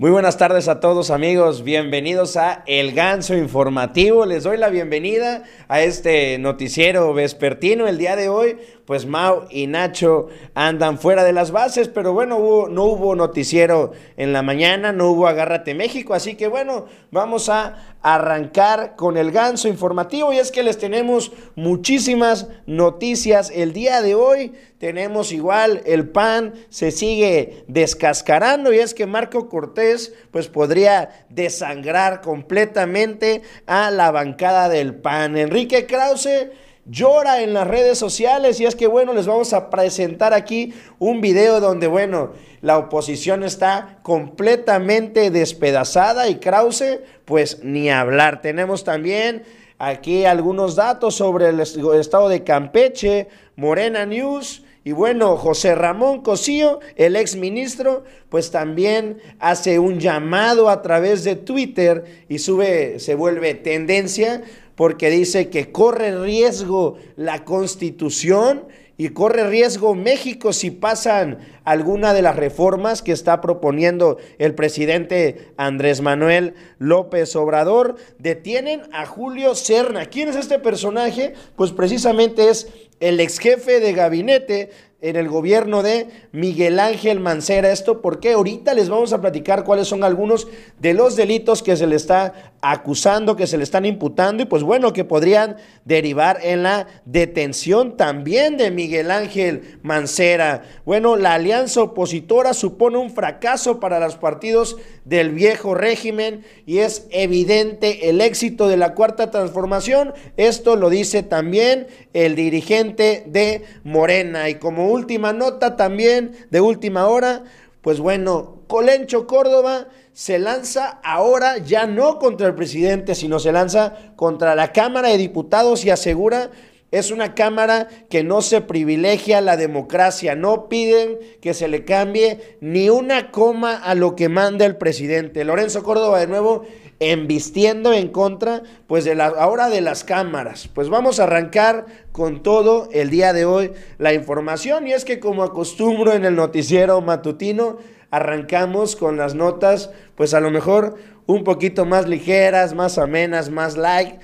Muy buenas tardes a todos amigos, bienvenidos a El Ganso Informativo. Les doy la bienvenida a este noticiero vespertino el día de hoy. Pues Mau y Nacho andan fuera de las bases, pero bueno, no hubo noticiero en la mañana, no hubo Agárrate México, así que bueno, vamos a arrancar con el ganso informativo y es que les tenemos muchísimas noticias el día de hoy. Tenemos igual el PAN se sigue descascarando y es que Marco Cortés pues podría desangrar completamente a la bancada del PAN. Enrique Krause llora en las redes sociales y es que bueno, les vamos a presentar aquí un video donde bueno, la oposición está completamente despedazada y Krause pues ni hablar. Tenemos también aquí algunos datos sobre el estado de Campeche, Morena News. Y bueno, José Ramón Cosío, el ex ministro, pues también hace un llamado a través de Twitter y sube, se vuelve tendencia porque dice que corre riesgo la constitución y corre riesgo México si pasan alguna de las reformas que está proponiendo el presidente Andrés Manuel López Obrador. Detienen a Julio Serna. ¿Quién es este personaje? Pues precisamente es el ex jefe de gabinete en el gobierno de Miguel Ángel Mancera. Esto porque ahorita les vamos a platicar cuáles son algunos de los delitos que se le está acusando, que se le están imputando y pues bueno, que podrían derivar en la detención también de Miguel Ángel Mancera. Bueno, la alianza opositora supone un fracaso para los partidos del viejo régimen y es evidente el éxito de la cuarta transformación. Esto lo dice también el dirigente de Morena y como última nota también de última hora, pues bueno, Colencho Córdoba se lanza ahora ya no contra el presidente, sino se lanza contra la Cámara de Diputados y asegura es una Cámara que no se privilegia la democracia, no piden que se le cambie ni una coma a lo que manda el presidente. Lorenzo Córdoba de nuevo embistiendo en contra pues de la ahora de las cámaras. Pues vamos a arrancar con todo el día de hoy la información y es que como acostumbro en el noticiero matutino arrancamos con las notas pues a lo mejor un poquito más ligeras, más amenas, más light.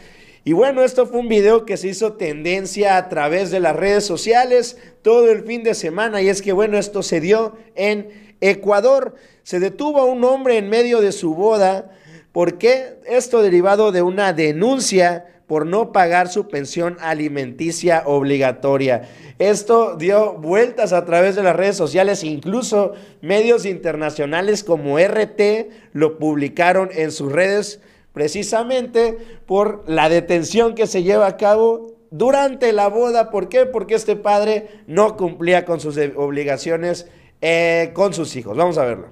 Y bueno, esto fue un video que se hizo tendencia a través de las redes sociales todo el fin de semana y es que bueno, esto se dio en Ecuador. Se detuvo a un hombre en medio de su boda ¿Por qué? Esto derivado de una denuncia por no pagar su pensión alimenticia obligatoria. Esto dio vueltas a través de las redes sociales, incluso medios internacionales como RT lo publicaron en sus redes precisamente por la detención que se lleva a cabo durante la boda. ¿Por qué? Porque este padre no cumplía con sus obligaciones eh, con sus hijos. Vamos a verlo.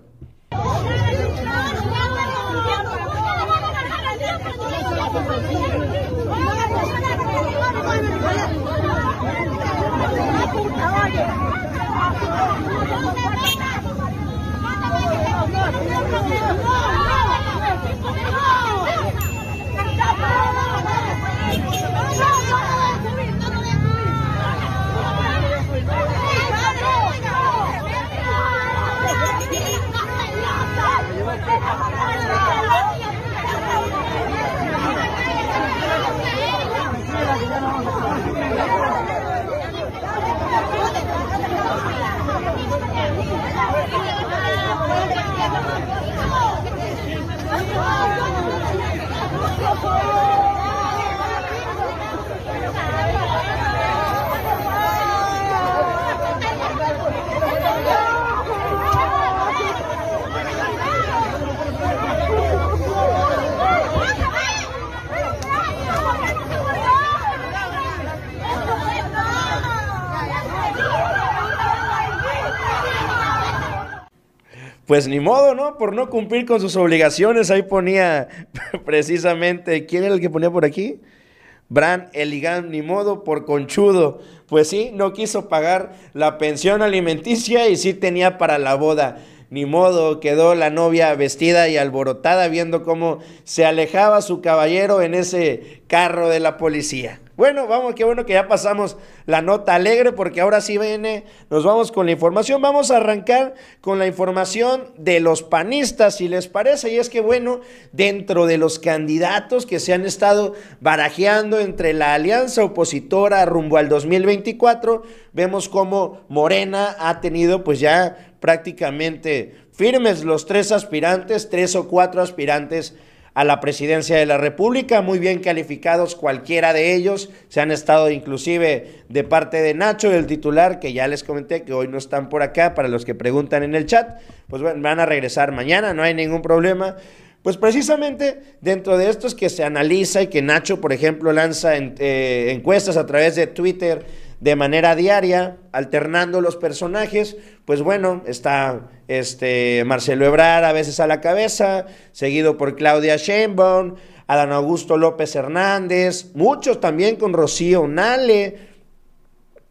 Pues ni modo, ¿no? Por no cumplir con sus obligaciones, ahí ponía precisamente, ¿quién era el que ponía por aquí? Bran Eligán, ni modo, por conchudo. Pues sí, no quiso pagar la pensión alimenticia y sí tenía para la boda. Ni modo, quedó la novia vestida y alborotada viendo cómo se alejaba su caballero en ese carro de la policía. Bueno, vamos, qué bueno que ya pasamos la nota alegre porque ahora sí viene, nos vamos con la información. Vamos a arrancar con la información de los panistas, si les parece. Y es que, bueno, dentro de los candidatos que se han estado barajeando entre la alianza opositora rumbo al 2024, vemos como Morena ha tenido pues ya prácticamente firmes los tres aspirantes, tres o cuatro aspirantes a la presidencia de la República, muy bien calificados cualquiera de ellos, se han estado inclusive de parte de Nacho, el titular, que ya les comenté que hoy no están por acá, para los que preguntan en el chat, pues bueno, van a regresar mañana, no hay ningún problema. Pues precisamente dentro de estos que se analiza y que Nacho, por ejemplo, lanza eh, encuestas a través de Twitter, de manera diaria, alternando los personajes, pues bueno, está este Marcelo Ebrard a veces a la cabeza, seguido por Claudia Sheinbaum, Adán Augusto López Hernández, muchos también con Rocío Nale,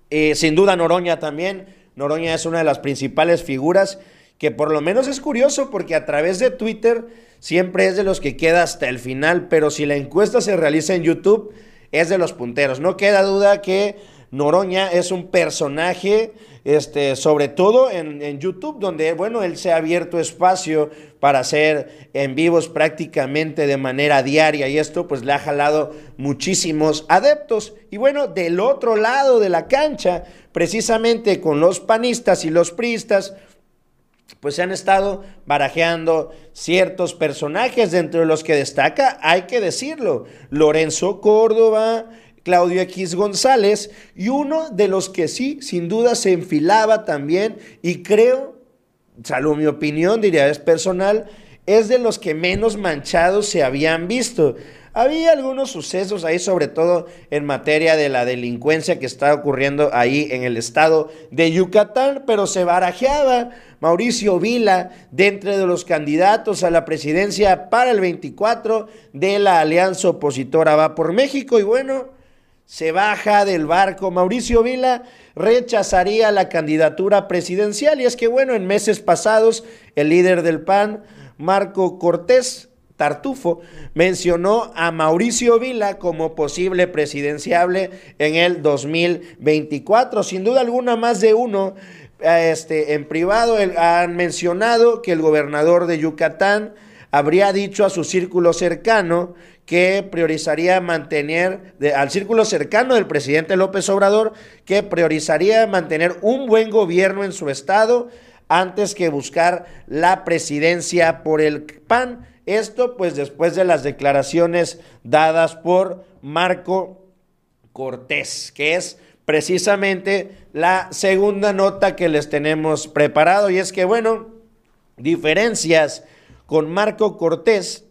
eh, sin duda Noroña también, Noroña es una de las principales figuras que por lo menos es curioso porque a través de Twitter siempre es de los que queda hasta el final, pero si la encuesta se realiza en YouTube es de los punteros, no queda duda que Noroña es un personaje, este, sobre todo en, YouTube, donde, bueno, él se ha abierto espacio para hacer en vivos prácticamente de manera diaria y esto pues le ha jalado muchísimos adeptos. Y bueno, del otro lado de la cancha, precisamente con los panistas y los priistas, pues se han estado barajeando ciertos personajes dentro de los que destaca, hay que decirlo, Lorenzo Córdoba, Claudio X González, y uno de los que sí, sin duda, se enfilaba también, y creo, salvo mi opinión, diría es personal, es de los que menos manchados se habían visto. Había algunos sucesos ahí, sobre todo en materia de la delincuencia que está ocurriendo ahí en el estado de Yucatán, pero se barajeaba Mauricio Vila dentro de los candidatos a la presidencia para el 24 de la alianza opositora Va por México. Y bueno, se baja del barco. Mauricio Vila rechazaría la candidatura presidencial y es que bueno, en meses pasados el líder del PAN, Marco Cortés Tartufo, mencionó a Mauricio Vila como posible presidenciable en el 2024. Sin duda alguna, más de uno este, en privado han mencionado que el gobernador de Yucatán habría dicho a su círculo cercano que priorizaría mantener, al círculo cercano del presidente López Obrador, que priorizaría mantener un buen gobierno en su estado antes que buscar la presidencia por el PAN. Esto pues después de las declaraciones dadas por Marco Cortés, que es precisamente la segunda nota que les tenemos preparado. Y es que, bueno, diferencias con Marco Cortés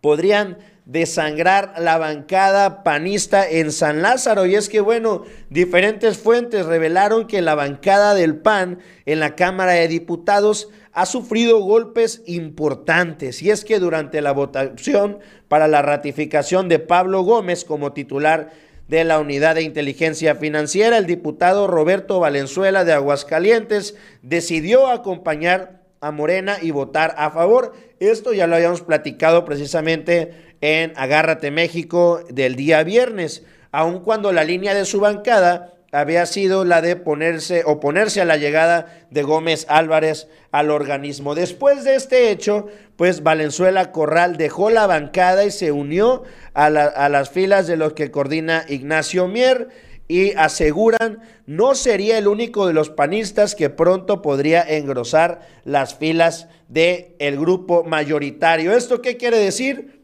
podrían desangrar la bancada panista en San Lázaro. Y es que, bueno, diferentes fuentes revelaron que la bancada del PAN en la Cámara de Diputados ha sufrido golpes importantes. Y es que durante la votación para la ratificación de Pablo Gómez como titular de la Unidad de Inteligencia Financiera, el diputado Roberto Valenzuela de Aguascalientes decidió acompañar a Morena y votar a favor. Esto ya lo habíamos platicado precisamente en Agárrate México del día viernes, aun cuando la línea de su bancada había sido la de ponerse oponerse a la llegada de Gómez Álvarez al organismo. Después de este hecho, pues Valenzuela Corral dejó la bancada y se unió a, a las filas de los que coordina Ignacio Mier y aseguran no sería el único de los panistas que pronto podría engrosar las filas del el grupo mayoritario. ¿Esto qué quiere decir?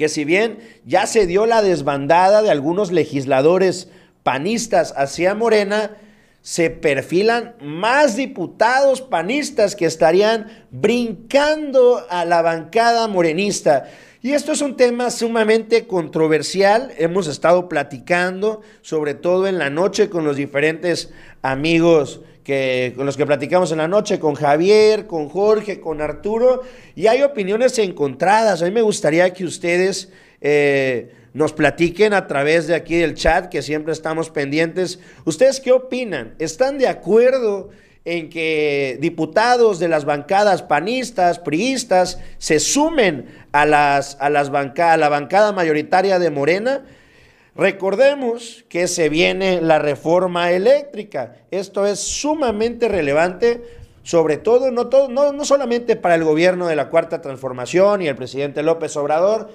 Que si bien ya se dio la desbandada de algunos legisladores panistas hacia Morena, se perfilan más diputados panistas que estarían brincando a la bancada morenista. Y esto es un tema sumamente controversial. Hemos estado platicando, sobre todo en la noche, con los diferentes amigos que, con los que platicamos en la noche, con Javier, con Jorge, con Arturo, y hay opiniones encontradas. A mí me gustaría que ustedes eh, nos platiquen a través de aquí del chat, que siempre estamos pendientes. ¿Ustedes qué opinan? ¿Están de acuerdo? en que diputados de las bancadas panistas, priistas, se sumen a, las, a, las a la bancada mayoritaria de Morena. Recordemos que se viene la reforma eléctrica. Esto es sumamente relevante, sobre todo, no, todo, no, no solamente para el gobierno de la Cuarta Transformación y el presidente López Obrador,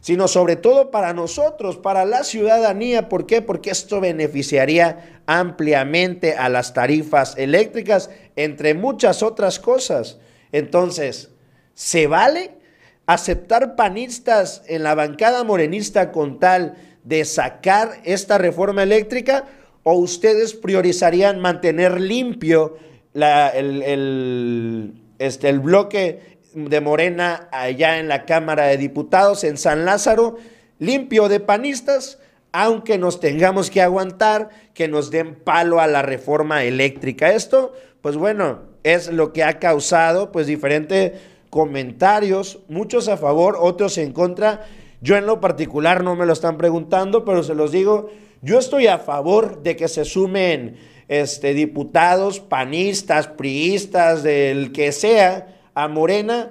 sino sobre todo para nosotros, para la ciudadanía. ¿Por qué? Porque esto beneficiaría ampliamente a las tarifas eléctricas, entre muchas otras cosas. Entonces, ¿se vale aceptar panistas en la bancada morenista con tal de sacar esta reforma eléctrica? ¿O ustedes priorizarían mantener limpio el, este, el bloque de Morena allá en la Cámara de Diputados en San Lázaro, limpio de panistas, aunque nos tengamos que aguantar que nos den palo a la reforma eléctrica. Esto, pues bueno, es lo que ha causado pues diferentes comentarios, muchos a favor, otros en contra. Yo en lo particular no me lo están preguntando, pero se los digo, yo estoy a favor de que se sumen este, diputados, panistas, priistas, del que sea, a Morena.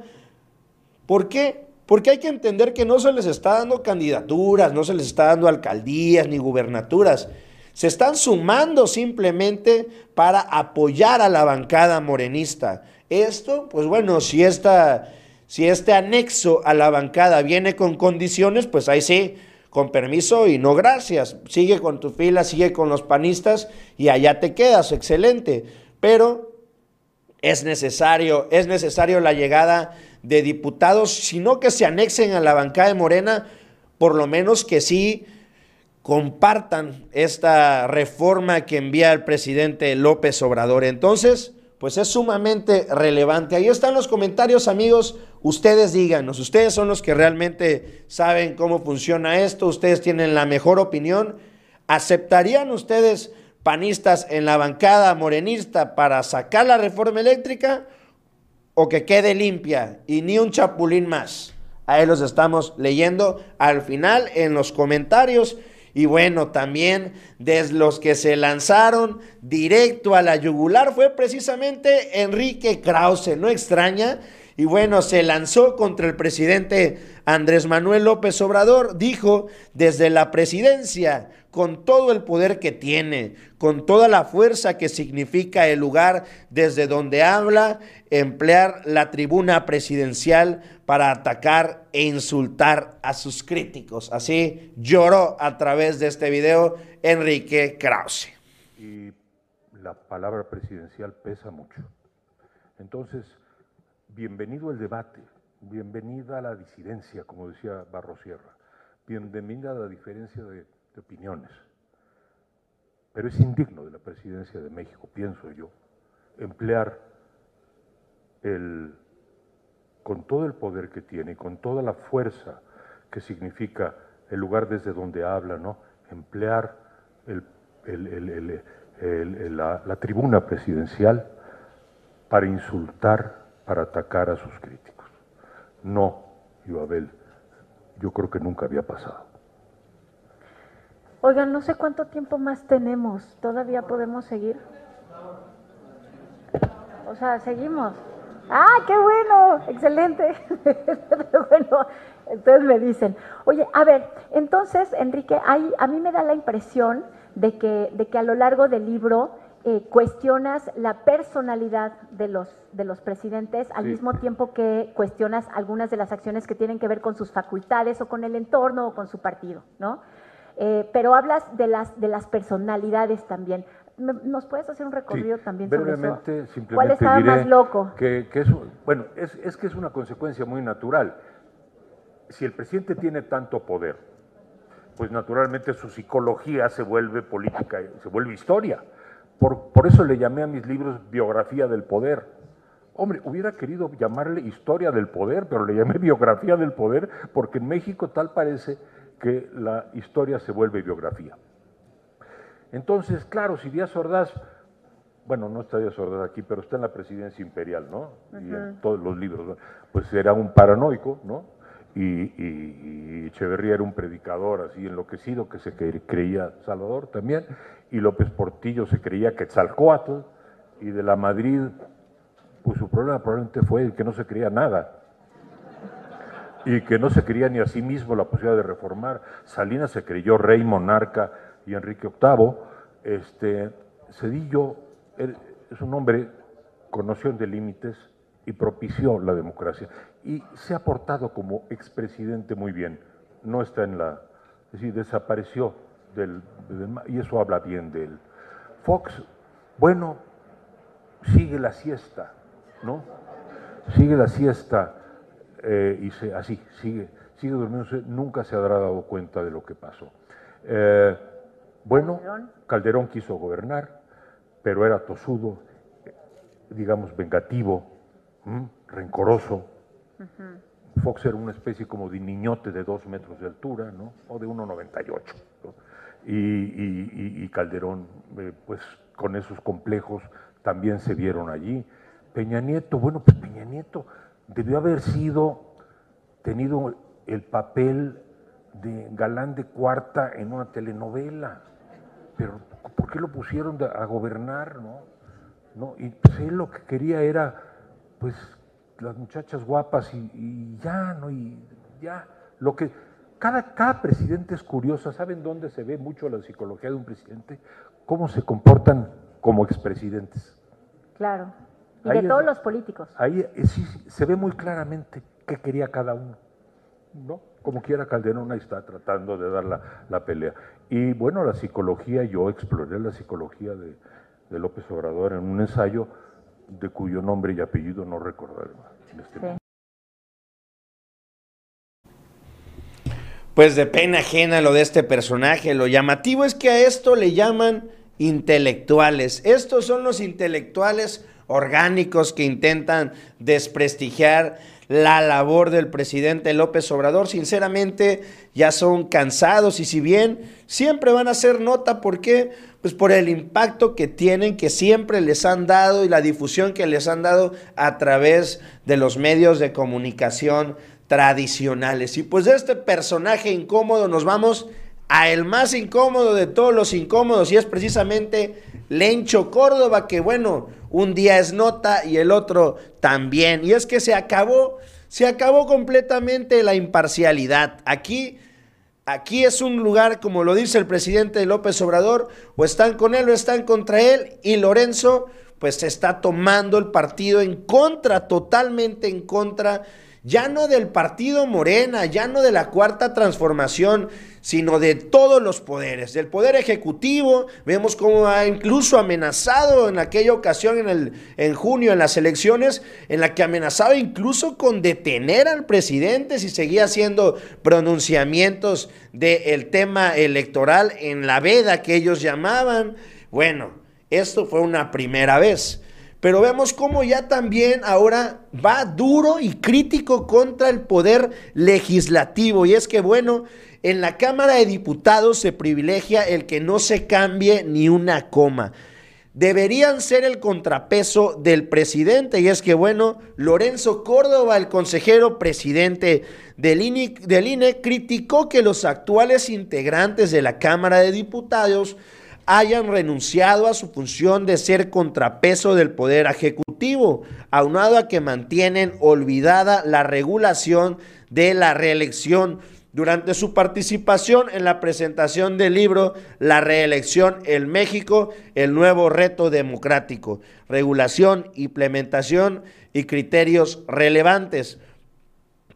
¿Por qué? Porque hay que entender que no se les está dando candidaturas, no se les está dando alcaldías ni gubernaturas. Se están sumando simplemente para apoyar a la bancada morenista. Esto, pues bueno, si, esta, si este anexo a la bancada viene con condiciones, pues ahí sí, con permiso y no gracias. Sigue con tu fila, sigue con los panistas y allá te quedas, excelente. Pero es necesario, es necesario la llegada de diputados, sino que se anexen a la bancada de Morena, por lo menos que sí compartan esta reforma que envía el presidente López Obrador. Entonces, pues es sumamente relevante. Ahí están los comentarios, amigos. Ustedes díganos, ustedes son los que realmente saben cómo funciona esto, ustedes tienen la mejor opinión. ¿Aceptarían ustedes panistas en la bancada morenista para sacar la reforma eléctrica o que quede limpia y ni un chapulín más. Ahí los estamos leyendo al final en los comentarios. Y bueno, también desde los que se lanzaron directo a la yugular fue precisamente Enrique Krause, no extraña. Y bueno, se lanzó contra el presidente Andrés Manuel López Obrador, dijo desde la presidencia, con todo el poder que tiene, con toda la fuerza que significa el lugar desde donde habla, emplear la tribuna presidencial para atacar e insultar a sus críticos. Así lloró a través de este video Enrique Krause. Y la palabra presidencial pesa mucho. Entonces, bienvenido el debate, bienvenida la disidencia, como decía Barrosierra, bienvenida la diferencia de opiniones. Pero es indigno de la presidencia de México, pienso yo, emplear el, con todo el poder que tiene, con toda la fuerza que significa el lugar desde donde habla, ¿no? emplear la tribuna presidencial para insultar, para atacar a sus críticos. No, Abel, yo creo que nunca había pasado. Oigan, no sé cuánto tiempo más tenemos. ¿Todavía podemos seguir? O sea, seguimos. Ah, qué bueno, excelente. bueno, entonces me dicen, oye, a ver, entonces, Enrique, hay, a mí me da la impresión de que, de que a lo largo del libro eh, cuestionas la personalidad de los, de los presidentes al mismo tiempo que cuestionas algunas de las acciones que tienen que ver con sus facultades o con el entorno o con su partido, ¿no? Eh, pero hablas de las, de las personalidades también. ¿Nos puedes hacer un recorrido también sobre eso? Simplemente ¿Cuál estaba más loco? Que, que bueno, es, es que es una consecuencia muy natural. Si el presidente tiene tanto poder, pues naturalmente su psicología se vuelve política, se vuelve historia. Por, por, eso le llamé a mis libros biografía del poder. Hombre, hubiera querido llamarle historia del poder, pero le llamé biografía del poder porque en México tal parece que la historia se vuelve biografía. Entonces, claro, si Díaz Ordaz, bueno, no está Díaz Ordaz aquí, pero está en la presidencia imperial, ¿no? Y en todos los libros, pues era un paranoico, ¿no? Y, Echeverría era un predicador así enloquecido que se creía Salvador también, y López Portillo se creía Quetzalcoatl, y de la Madrid, pues su problema probablemente fue el que no se creía nada. y que no se quería ni a sí mismo la posibilidad de reformar. Salinas se creyó rey, monarca y Enrique VIII. Este, Cedillo es un hombre con noción de límites y propició la democracia. Y se ha portado como expresidente muy bien. No está en la... Es decir, desapareció del, y eso habla bien de él. Fox, bueno, sigue la siesta, ¿no? Sigue la siesta eh, y se, así, sigue, sigue durmiéndose, nunca se habrá dado cuenta de lo que pasó. Eh, bueno, Calderón quiso gobernar, pero era tosudo, digamos, vengativo, rencoroso. Fox era una especie como de niñote de dos metros de altura, ¿no? O de 1,98. Y, Calderón, eh, pues con esos complejos también se vieron allí. Peña Nieto, bueno, pues Peña Nieto debió haber sido, tenido el papel de galán de cuarta en una telenovela. Pero ¿por qué lo pusieron a gobernar, no? ¿No? Y pues él lo que quería era, pues, las muchachas guapas y, ya, ¿no? Y ya, lo que... Cada, cada presidente es curioso, ¿saben dónde se ve mucho la psicología de un presidente? Cómo se comportan como expresidentes. Claro. Y de todos los políticos. Ahí eh, sí, se ve muy claramente qué quería cada uno. ¿No? Como quiera Calderón ahí está tratando de dar la, pelea. Y bueno, la psicología, yo exploré la psicología de, López Obrador en un ensayo de cuyo nombre y apellido no recordaré. Este pues de pena ajena lo de este personaje. Lo llamativo es que a esto le llaman intelectuales. Estos son los intelectuales orgánicos que intentan desprestigiar la labor del presidente López Obrador. Sinceramente, ya son cansados y si bien siempre van a hacer nota, ¿por qué? Pues por el impacto que tienen, que siempre les han dado y la difusión que les han dado a través de los medios de comunicación tradicionales. Y pues de este personaje incómodo nos vamos a el más incómodo de todos los incómodos y es precisamente Lencho Córdoba, que bueno, un día es nota y el otro también. Y es que se acabó, se acabó completamente la imparcialidad. Aquí, aquí es un lugar, como lo dice el presidente López Obrador, o están con él o están contra él, y Lorenzo pues está tomando el partido en contra, totalmente en contra ya no del partido Morena, ya no de la cuarta transformación, sino de todos los poderes, del poder ejecutivo. Vemos cómo ha incluso amenazado en aquella ocasión, en, el, en junio, en las elecciones, en la que amenazaba incluso con detener al presidente si seguía haciendo pronunciamientos del tema electoral en la veda que ellos llamaban. Bueno, esto fue una primera vez. Pero vemos cómo ya también ahora va duro y crítico contra el poder legislativo. Y es que, bueno, en la Cámara de Diputados se privilegia el que no se cambie ni una coma. Deberían ser el contrapeso del presidente. Y es que, bueno, Lorenzo Córdoba, el consejero presidente del INE, del INE criticó que los actuales integrantes de la Cámara de Diputados hayan renunciado a su función de ser contrapeso del poder ejecutivo, aunado a que mantienen olvidada la regulación de la reelección. Durante su participación en la presentación del libro La reelección en México, el nuevo reto democrático, regulación, implementación y criterios relevantes.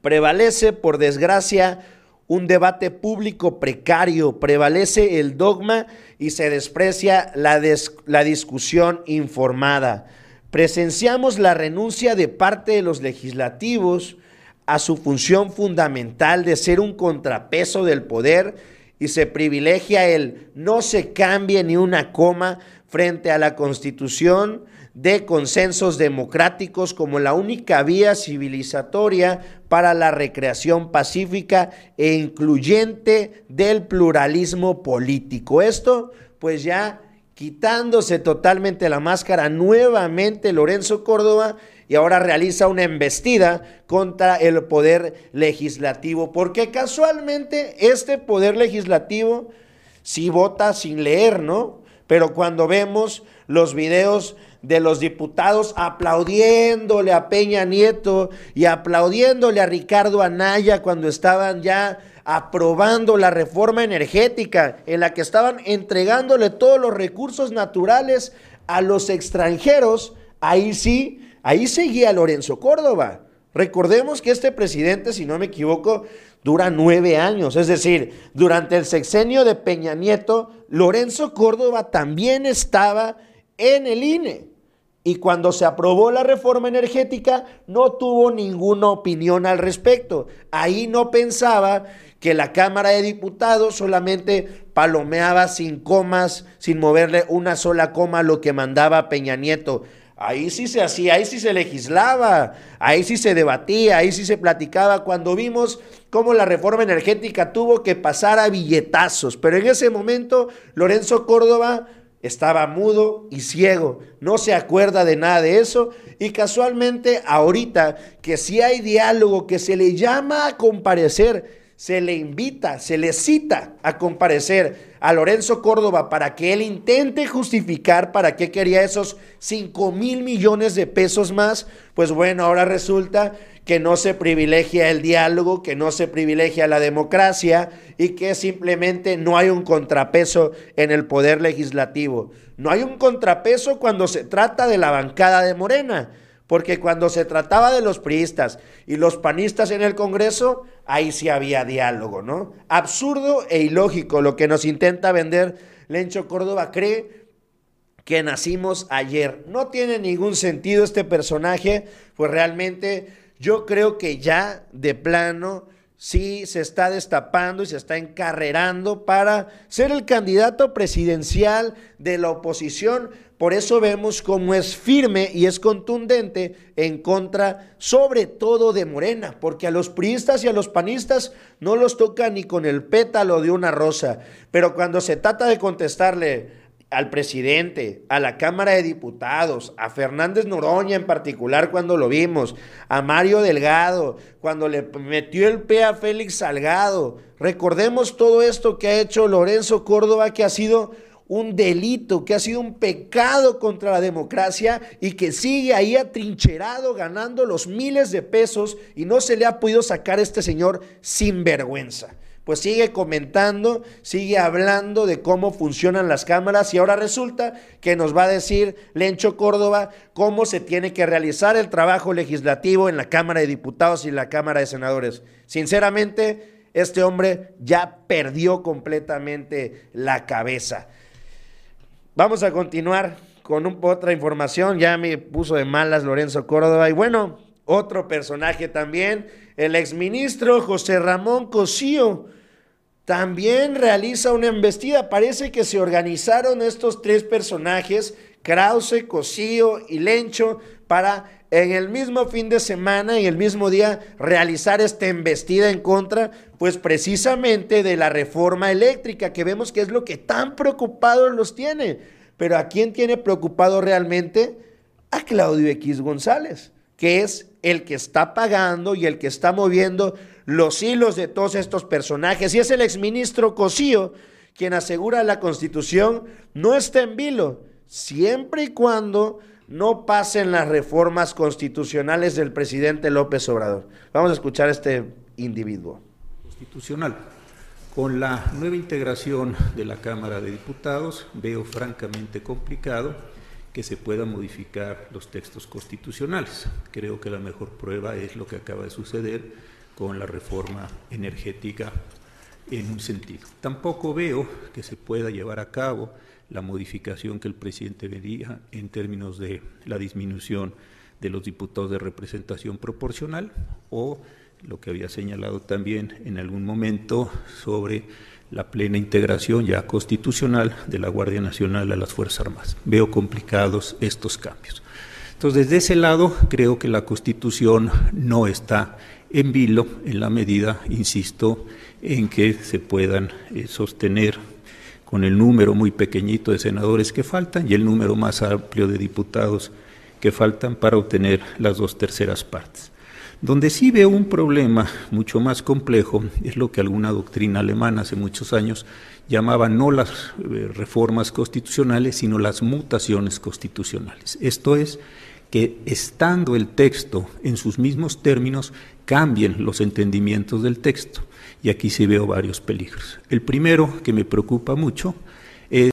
Prevalece, por desgracia, un debate público precario, prevalece el dogma y se desprecia la, la, discusión informada. Presenciamos la renuncia de parte de los legislativos a su función fundamental de ser un contrapeso del poder y se privilegia el no se cambie ni una coma frente a la constitución de consensos democráticos como la única vía civilizatoria para la recreación pacífica e incluyente del pluralismo político. Esto, pues ya quitándose totalmente la máscara nuevamente Lorenzo Córdoba y ahora realiza una embestida contra el poder legislativo, porque casualmente este poder legislativo sí vota sin leer, ¿no? Pero cuando vemos los videos de los diputados aplaudiéndole a Peña Nieto y aplaudiéndole a Ricardo Anaya cuando estaban ya aprobando la reforma energética, en la que estaban entregándole todos los recursos naturales a los extranjeros, ahí sí, ahí seguía Lorenzo Córdoba. Recordemos que este presidente, si no me equivoco, dura nueve años. Es decir, durante el sexenio de Peña Nieto, Lorenzo Córdoba también estaba en el INE. Y cuando se aprobó la reforma energética, no tuvo ninguna opinión al respecto. Ahí no pensaba que la Cámara de Diputados solamente palomeaba sin comas, sin moverle una sola coma lo que mandaba Peña Nieto. Ahí sí se hacía, ahí sí se legislaba, ahí sí se debatía, ahí sí se platicaba. Cuando vimos cómo la reforma energética tuvo que pasar a billetazos, pero en ese momento Lorenzo Córdoba estaba mudo y ciego, no se acuerda de nada de eso. Y casualmente ahorita que si hay diálogo, que se le llama a comparecer, se le invita, se le cita a comparecer a Lorenzo Córdoba para que él intente justificar para qué quería esos 5 mil millones de pesos más, pues bueno, ahora resulta que no se privilegia el diálogo, que no se privilegia la democracia y que simplemente no hay un contrapeso en el poder legislativo. No hay un contrapeso cuando se trata de la bancada de Morena porque cuando se trataba de los priistas y los panistas en el Congreso, ahí sí había diálogo, ¿no? Absurdo e ilógico lo que nos intenta vender Lencho Córdoba. Cree que nacimos ayer. No tiene ningún sentido este personaje, pues realmente yo creo que ya de plano sí se está destapando y se está encarrerando para ser el candidato presidencial de la oposición. Por eso vemos cómo es firme y es contundente en contra, sobre todo de Morena, porque a los priistas y a los panistas no los toca ni con el pétalo de una rosa. Pero cuando se trata de contestarle al presidente, a la Cámara de Diputados, a Fernández Noroña en particular cuando lo vimos, a Mario Delgado, cuando le metió el pie a Félix Salgado. Recordemos todo esto que ha hecho Lorenzo Córdoba, que ha sido un delito, que ha sido un pecado contra la democracia y que sigue ahí atrincherado ganando los miles de pesos y no se le ha podido sacar a este señor sin vergüenza pues sigue comentando, sigue hablando de cómo funcionan las cámaras y ahora resulta que nos va a decir Lencho Córdoba cómo se tiene que realizar el trabajo legislativo en la Cámara de Diputados y la Cámara de Senadores. Sinceramente, este hombre ya perdió completamente la cabeza. Vamos a continuar con un, otra información, ya me puso de malas Lorenzo Córdoba y bueno, otro personaje también, el exministro José Ramón Cosío, también realiza una embestida. Parece que se organizaron estos tres personajes, Krause, Cosío y Lencho, para en el mismo fin de semana, en el mismo día, realizar esta embestida en contra, pues precisamente de la reforma eléctrica, que vemos que es lo que tan preocupados los tiene. Pero ¿a quién tiene preocupado realmente? A Claudio X González que es el que está pagando y el que está moviendo los hilos de todos estos personajes. Y es el exministro Cosío quien asegura la constitución no está en vilo, siempre y cuando no pasen las reformas constitucionales del presidente López Obrador. Vamos a escuchar a este individuo. Constitucional. Con la nueva integración de la Cámara de Diputados veo francamente complicado que se puedan modificar los textos constitucionales. Creo que la mejor prueba es lo que acaba de suceder con la reforma energética en un sentido. Tampoco veo que se pueda llevar a cabo la modificación que el presidente vería en términos de la disminución de los diputados de representación proporcional o lo que había señalado también en algún momento sobre la plena integración ya constitucional de la Guardia Nacional a las Fuerzas Armadas. Veo complicados estos cambios. Entonces, desde ese lado, creo que la Constitución no está en vilo en la medida, insisto, en que se puedan eh, sostener con el número muy pequeñito de senadores que faltan y el número más amplio de diputados que faltan para obtener las dos terceras partes. Donde sí veo un problema mucho más complejo es lo que alguna doctrina alemana hace muchos años llamaba no las eh, reformas constitucionales, sino las mutaciones constitucionales. Esto es, que estando el texto en sus mismos términos, cambien los entendimientos del texto. Y aquí sí veo varios peligros. El primero que me preocupa mucho es...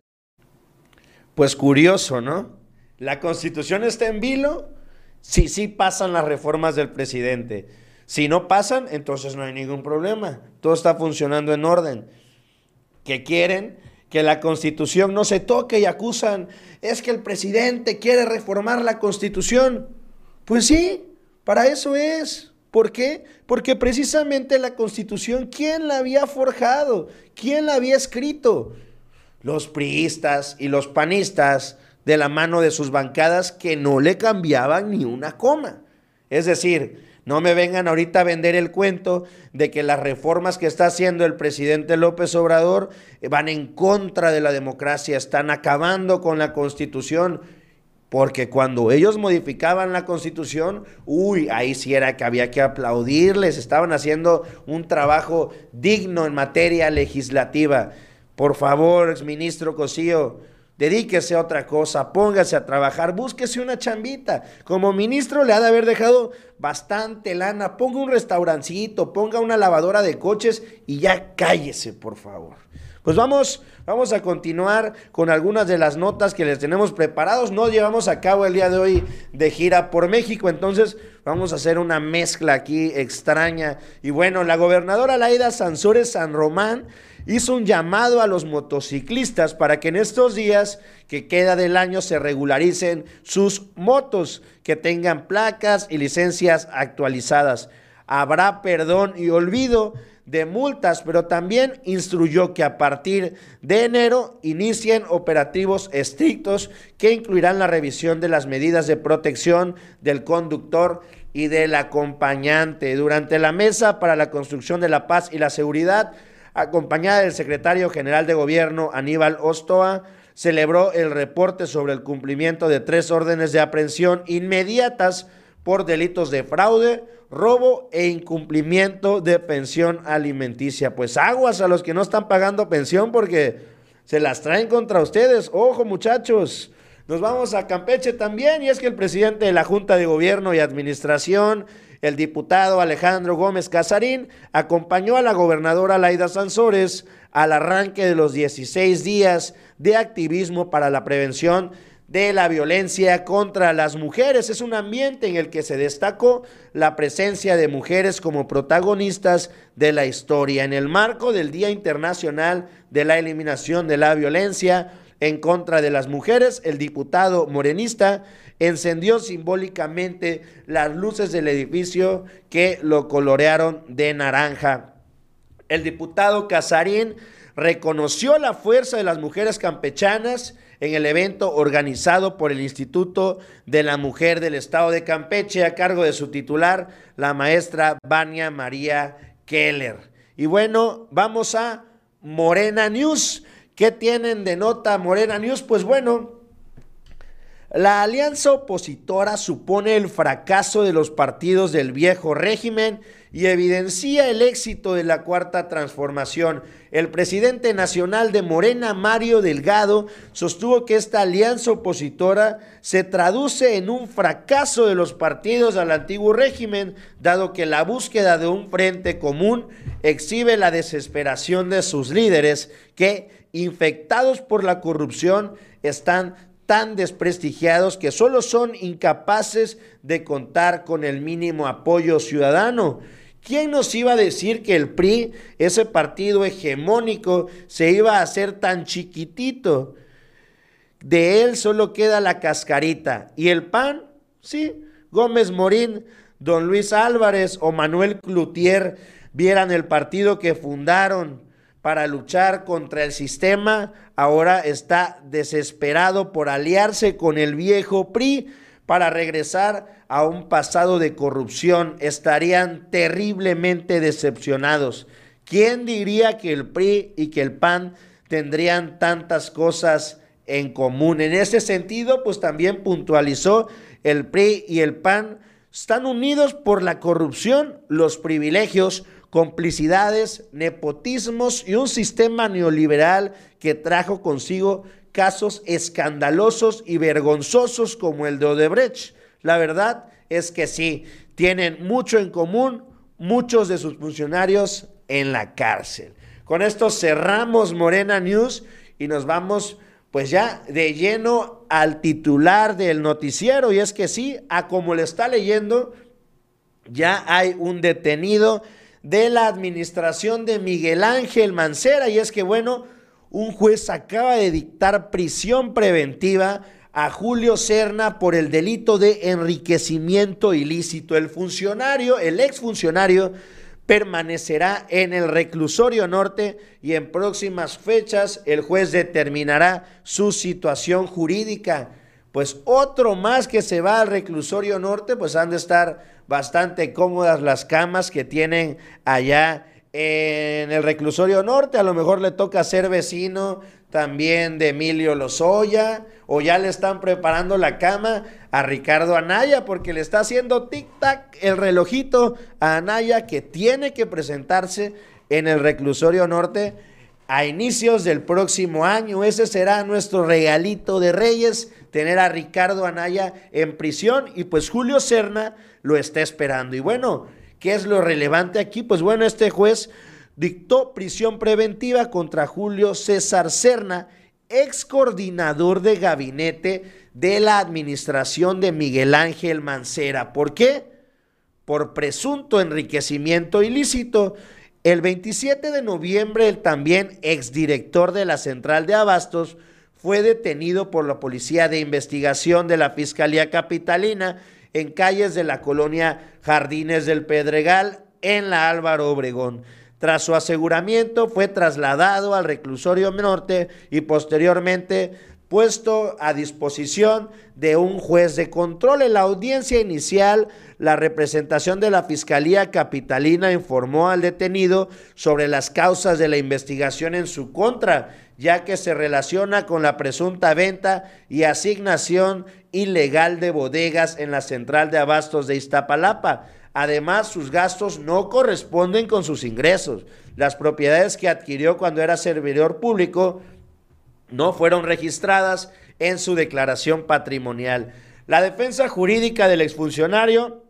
Pues curioso, ¿no? La constitución está en vilo si sí pasan las reformas del presidente. Si no pasan, entonces no hay ningún problema. Todo está funcionando en orden. ¿Qué quieren? Que la constitución no se toque y acusan, es que el presidente quiere reformar la constitución. Pues sí, para eso es. ¿Por qué? Porque precisamente la constitución, ¿quién la había forjado? ¿Quién la había escrito? Los priistas y los panistas de la mano de sus bancadas que no le cambiaban ni una coma. Es decir, no me vengan ahorita a vender el cuento de que las reformas que está haciendo el presidente López Obrador van en contra de la democracia, están acabando con la constitución. Porque cuando ellos modificaban la constitución, uy, ahí sí era que había que aplaudirles, estaban haciendo un trabajo digno en materia legislativa. Por favor, exministro Cosío, dedíquese a otra cosa, póngase a trabajar, búsquese una chambita. Como ministro le ha de haber dejado bastante lana, ponga un restaurancito, ponga una lavadora de coches y ya cállese, por favor. Pues vamos, vamos a continuar con algunas de las notas que les tenemos preparados. No llevamos a cabo el día de hoy de gira por México, entonces vamos a hacer una mezcla aquí extraña. Y bueno, la gobernadora Laida Sansores San Román hizo un llamado a los motociclistas para que en estos días que queda del año se regularicen sus motos, que tengan placas y licencias actualizadas. Habrá perdón y olvido de multas, pero también instruyó que a partir de enero inicien operativos estrictos que incluirán la revisión de las medidas de protección del conductor y del acompañante. Durante la mesa para la construcción de la paz y la seguridad, acompañada del secretario general de gobierno Aníbal Ostoa, celebró el reporte sobre el cumplimiento de tres órdenes de aprehensión inmediatas por delitos de fraude, robo e incumplimiento de pensión alimenticia. Pues aguas a los que no están pagando pensión porque se las traen contra ustedes. Ojo muchachos. Nos vamos a Campeche también y es que el presidente de la Junta de Gobierno y Administración el diputado Alejandro Gómez Casarín acompañó a la gobernadora Laida Sansores al arranque de los 16 días de activismo para la prevención de la violencia contra las mujeres. Es un ambiente en el que se destacó la presencia de mujeres como protagonistas de la historia. En el marco del Día Internacional de la Eliminación de la Violencia en contra de las mujeres, el diputado morenista encendió simbólicamente las luces del edificio que lo colorearon de naranja. El diputado Casarín reconoció la fuerza de las mujeres campechanas en el evento organizado por el Instituto de la Mujer del Estado de Campeche a cargo de su titular, la maestra Vania María Keller. Y bueno, vamos a Morena News. ¿Qué tienen de nota Morena News? Pues bueno, la alianza opositora supone el fracaso de los partidos del viejo régimen y evidencia el éxito de la cuarta transformación. El presidente nacional de Morena, Mario Delgado, sostuvo que esta alianza opositora se traduce en un fracaso de los partidos al antiguo régimen, dado que la búsqueda de un frente común exhibe la desesperación de sus líderes que, infectados por la corrupción, están tan desprestigiados que solo son incapaces de contar con el mínimo apoyo ciudadano. ¿Quién nos iba a decir que el PRI, ese partido hegemónico, se iba a hacer tan chiquitito? De él solo queda la cascarita. ¿Y el PAN? Sí, Gómez Morín, don Luis Álvarez o Manuel Cloutier vieran el partido que fundaron para luchar contra el sistema, ahora está desesperado por aliarse con el viejo PRI para regresar a un pasado de corrupción. Estarían terriblemente decepcionados. ¿Quién diría que el PRI y que el PAN tendrían tantas cosas en común? En ese sentido, pues también puntualizó el PRI y el PAN Están unidos por la corrupción, los privilegios, complicidades, nepotismos y un sistema neoliberal que trajo consigo casos escandalosos y vergonzosos como el de Odebrecht. La verdad es que sí, tienen mucho en común muchos de sus funcionarios en la cárcel. Con esto cerramos Morena News y nos vamos pues ya de lleno al titular del noticiero y es que sí, a como le está leyendo, ya hay un detenido de la administración de Miguel Ángel Mancera y es que bueno, un juez acaba de dictar prisión preventiva a Julio Serna por el delito de enriquecimiento ilícito. El funcionario, el exfuncionario, permanecerá en el reclusorio norte y en próximas fechas el juez determinará su situación jurídica. Pues otro más que se va al reclusorio norte, pues han de estar bastante cómodas las camas que tienen allá en el reclusorio norte. A lo mejor le toca ser vecino también de Emilio Lozoya, o ya le están preparando la cama a Ricardo Anaya, porque le está haciendo tic-tac el relojito a Anaya que tiene que presentarse en el reclusorio norte a inicios del próximo año. Ese será nuestro regalito de Reyes, tener a Ricardo Anaya en prisión y pues Julio Serna lo está esperando. Y bueno, ¿qué es lo relevante aquí? Pues bueno, este juez dictó prisión preventiva contra Julio César Serna, ex coordinador de gabinete de la administración de Miguel Ángel Mancera. ¿Por qué? Por presunto enriquecimiento ilícito. El 27 de noviembre, el también exdirector de la Central de Abastos fue detenido por la Policía de Investigación de la Fiscalía Capitalina en calles de la colonia Jardines del Pedregal, en la Álvaro Obregón. Tras su aseguramiento fue trasladado al reclusorio norte y posteriormente puesto a disposición de un juez de control. En la audiencia inicial, la representación de la Fiscalía Capitalina informó al detenido sobre las causas de la investigación en su contra, ya que se relaciona con la presunta venta y asignación ilegal de bodegas en la central de abastos de Iztapalapa Además, sus gastos no corresponden con sus ingresos. Las propiedades que adquirió cuando era servidor público no fueron registradas en su declaración patrimonial. La defensa jurídica del exfuncionario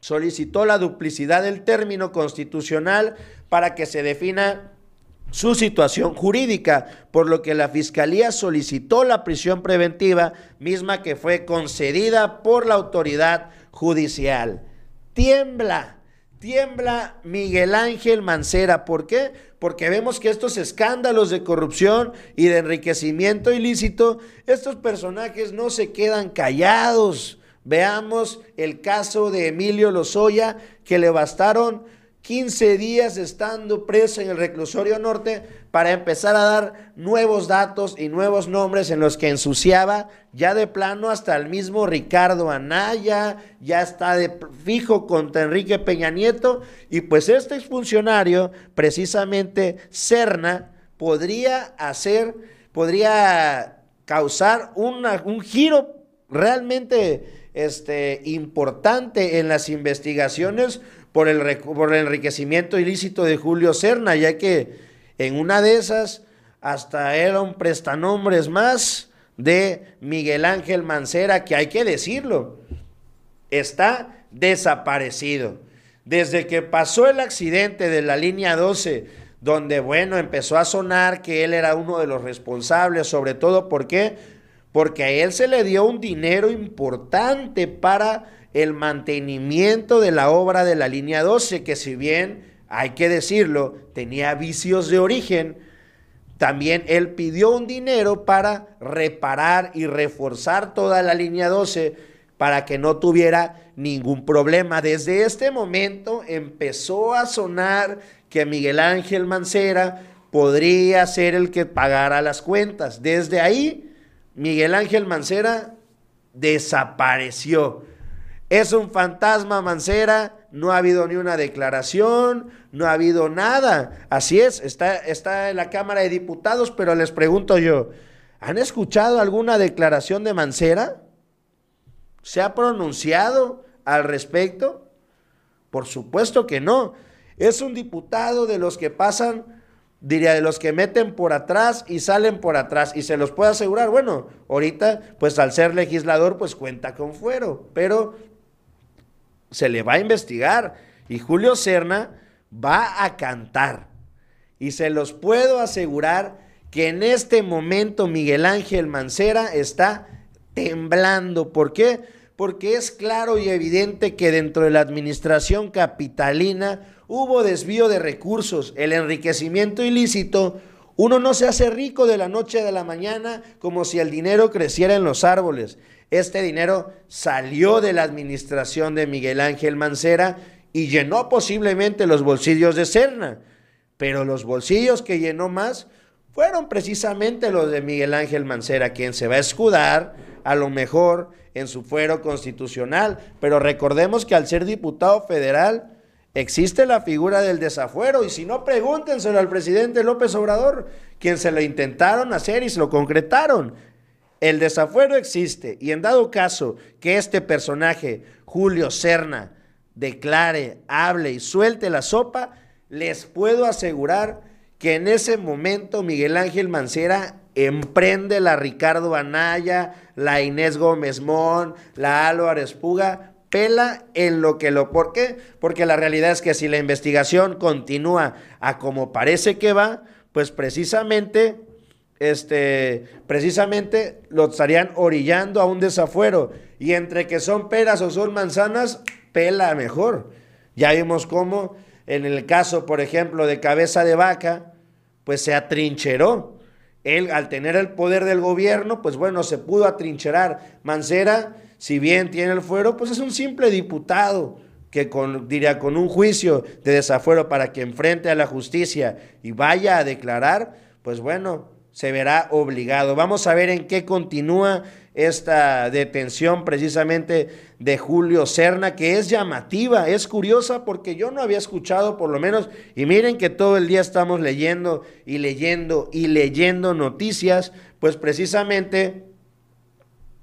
solicitó la duplicidad del término constitucional para que se defina su situación jurídica, por lo que la Fiscalía solicitó la prisión preventiva, misma que fue concedida por la autoridad judicial tiembla, tiembla Miguel Ángel Mancera. ¿Por qué? Porque vemos que estos escándalos de corrupción y de enriquecimiento ilícito, estos personajes no se quedan callados. Veamos el caso de Emilio Lozoya, que le bastaron 15 días estando preso en el reclusorio norte para empezar a dar nuevos datos y nuevos nombres en los que ensuciaba ya de plano hasta el mismo Ricardo Anaya, ya está de fijo contra Enrique Peña Nieto. Y pues este exfuncionario, precisamente Cerna, podría hacer, podría causar un giro realmente este, importante en las investigaciones por el, por el enriquecimiento ilícito de Julio Serna, ya que en una de esas hasta era un prestanombres más de Miguel Ángel Mancera, que hay que decirlo, está desaparecido. Desde que pasó el accidente de la línea 12, donde, bueno, empezó a sonar que él era uno de los responsables, sobre todo, ¿por qué? Porque a él se le dio un dinero importante para el mantenimiento de la obra de la línea 12, que si bien, hay que decirlo, tenía vicios de origen, también él pidió un dinero para reparar y reforzar toda la línea 12 para que no tuviera ningún problema. Desde este momento empezó a sonar que Miguel Ángel Mancera podría ser el que pagara las cuentas. Desde ahí, Miguel Ángel Mancera desapareció. Es un fantasma Mancera, no ha habido ni una declaración, no ha habido nada. Así es, está, está en la Cámara de Diputados, pero les pregunto yo, ¿han escuchado alguna declaración de Mancera? ¿Se ha pronunciado al respecto? Por supuesto que no. Es un diputado de los que pasan, diría, de los que meten por atrás y salen por atrás. Y se los puedo asegurar, bueno, ahorita, pues al ser legislador, pues cuenta con fuero, pero se le va a investigar. Y Julio Serna va a cantar. Y se los puedo asegurar que en este momento Miguel Ángel Mancera está temblando. ¿Por qué? Porque es claro y evidente que dentro de la administración capitalina hubo desvío de recursos, el enriquecimiento ilícito. Uno no se hace rico de la noche a la mañana como si el dinero creciera en los árboles. Este dinero salió de la administración de Miguel Ángel Mancera y llenó posiblemente los bolsillos de Serna. Pero los bolsillos que llenó más fueron precisamente los de Miguel Ángel Mancera, quien se va a escudar a lo mejor en su fuero constitucional. Pero recordemos que al ser diputado federal existe la figura del desafuero y si no, pregúntenselo al presidente López Obrador, quien se lo intentaron hacer y se lo concretaron. El desafuero existe y en dado caso que este personaje, Julio Serna, declare, hable y suelte la sopa, les puedo asegurar que en ese momento Miguel Ángel Mancera emprende la Ricardo Anaya, la Inés Gómez Mon, la Álvarez Puga, pela en lo que lo... ¿Por qué? Porque la realidad es que si la investigación continúa a como parece que va, pues precisamente, este, precisamente lo estarían orillando a un desafuero. Y entre que son peras o son manzanas, pela mejor. Ya vimos cómo en el caso, por ejemplo, de cabeza de vaca, pues se atrincheró. Él, al tener el poder del gobierno, pues bueno, se pudo atrincherar. Mancera, si bien tiene el fuero, pues es un simple diputado que con, diría, con un juicio de desafuero para que enfrente a la justicia y vaya a declarar, pues bueno, se verá obligado. Vamos a ver en qué continúa esta detención precisamente de Julio Serna, que es llamativa, es curiosa porque yo no había escuchado por lo menos, y miren que todo el día estamos leyendo y leyendo y leyendo noticias, pues precisamente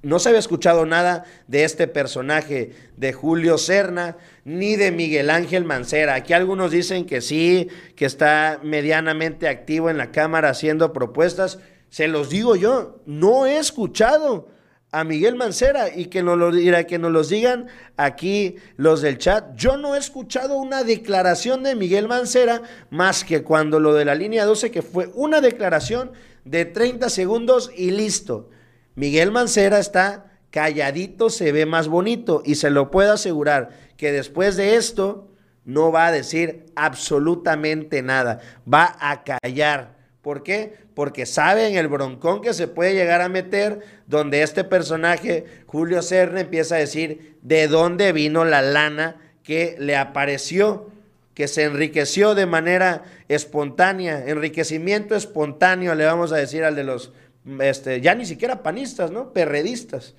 no se había escuchado nada de este personaje de Julio Serna ni de Miguel Ángel Mancera. Aquí algunos dicen que sí, que está medianamente activo en la Cámara haciendo propuestas. Se los digo yo, no he escuchado a Miguel Mancera y que nos lo, que digan aquí los del chat. Yo no he escuchado una declaración de Miguel Mancera más que cuando lo de la línea 12, que fue una declaración de 30 segundos y listo. Miguel Mancera está calladito, se ve más bonito y se lo puedo asegurar que después de esto no va a decir absolutamente nada, va a callar ¿Por qué? Porque saben el broncón que se puede llegar a meter donde este personaje, Julio Cerne, empieza a decir de dónde vino la lana que le apareció, que se enriqueció de manera espontánea, enriquecimiento espontáneo, le vamos a decir al de los, este, ya ni siquiera panistas, ¿no? Perredistas.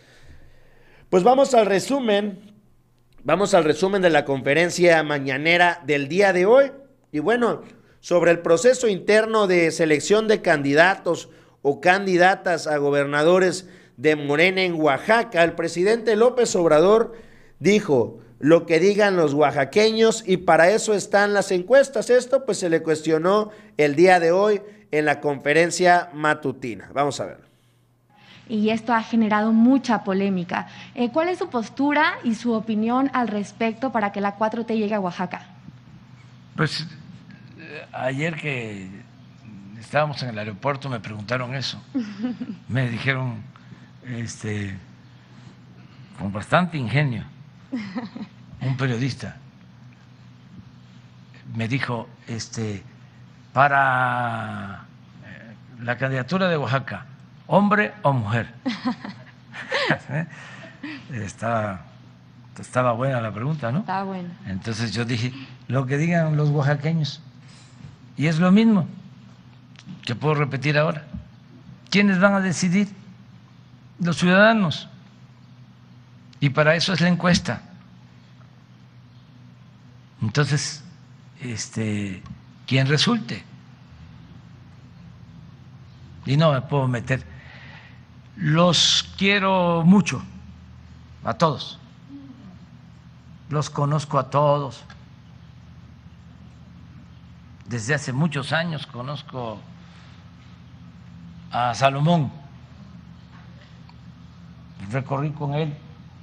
Pues vamos al resumen, vamos al resumen de la conferencia mañanera del día de hoy. Y bueno, sobre el proceso interno de selección de candidatos o candidatas a gobernadores de Morena en Oaxaca, el presidente López Obrador dijo lo que digan los oaxaqueños y para eso están las encuestas. Esto pues se le cuestionó el día de hoy en la conferencia matutina. Vamos a ver. Y esto ha generado mucha polémica. Eh, ¿Cuál es su postura y su opinión al respecto para que la 4T llegue a Oaxaca? Pues ayer que estábamos en el aeropuerto me preguntaron eso. Me dijeron, este, con bastante ingenio, un periodista me dijo, este, para eh, la candidatura de Oaxaca, hombre o mujer. estaba, estaba buena la pregunta, ¿no? Estaba buena. Entonces yo dije, lo que digan los oaxaqueños. Y es lo mismo que puedo repetir ahora. ¿Quiénes van a decidir? Los ciudadanos. Y para eso es la encuesta. Entonces, este, quien resulte. Y no me puedo meter. Los quiero mucho, a todos. los conozco a todos. Desde hace muchos años conozco a Salomón. Recorrí con él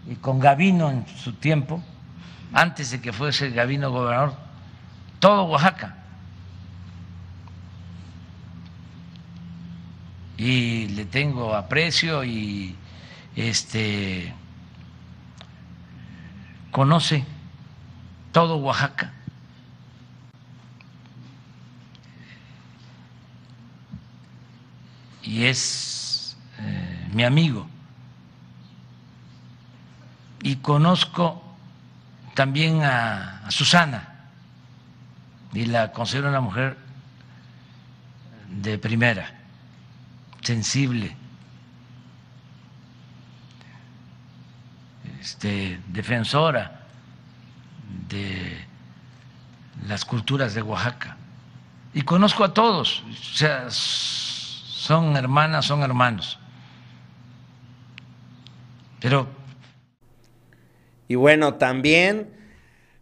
y con Gavino en su tiempo, antes de que fuese Gavino gobernador, todo Oaxaca. Y le tengo aprecio y este conoce todo Oaxaca. Y es eh, mi amigo. Y conozco también a, a Susana y la considero una mujer de primera, sensible, este, defensora de las culturas de Oaxaca. Y conozco a todos, o sea, son hermanas, son hermanos. Pero... Y bueno, también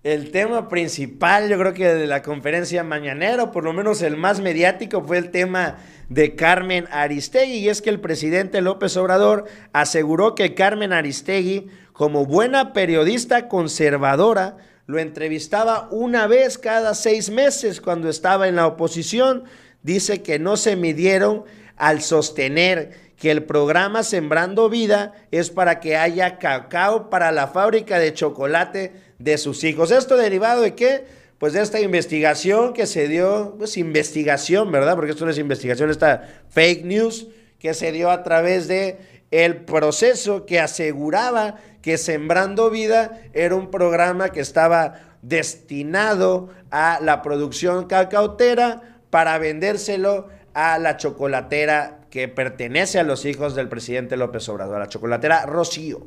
el tema principal, yo creo que de la conferencia mañanera, o por lo menos el más mediático, fue el tema de Carmen Aristegui. Y es que el presidente López Obrador aseguró que Carmen Aristegui, como buena periodista conservadora, lo entrevistaba una vez cada seis meses cuando estaba en la oposición. Dice que no se midieron al sostener que el programa Sembrando Vida es para que haya cacao para la fábrica de chocolate de sus hijos. ¿Esto derivado de qué? Pues de esta investigación que se dio, pues investigación, ¿verdad? Porque esto no es investigación, esta fake news que se dio a través de el proceso que aseguraba que Sembrando Vida era un programa que estaba destinado a la producción cacautera para vendérselo a la chocolatera que pertenece a los hijos del presidente López Obrador, a la chocolatera Rocío.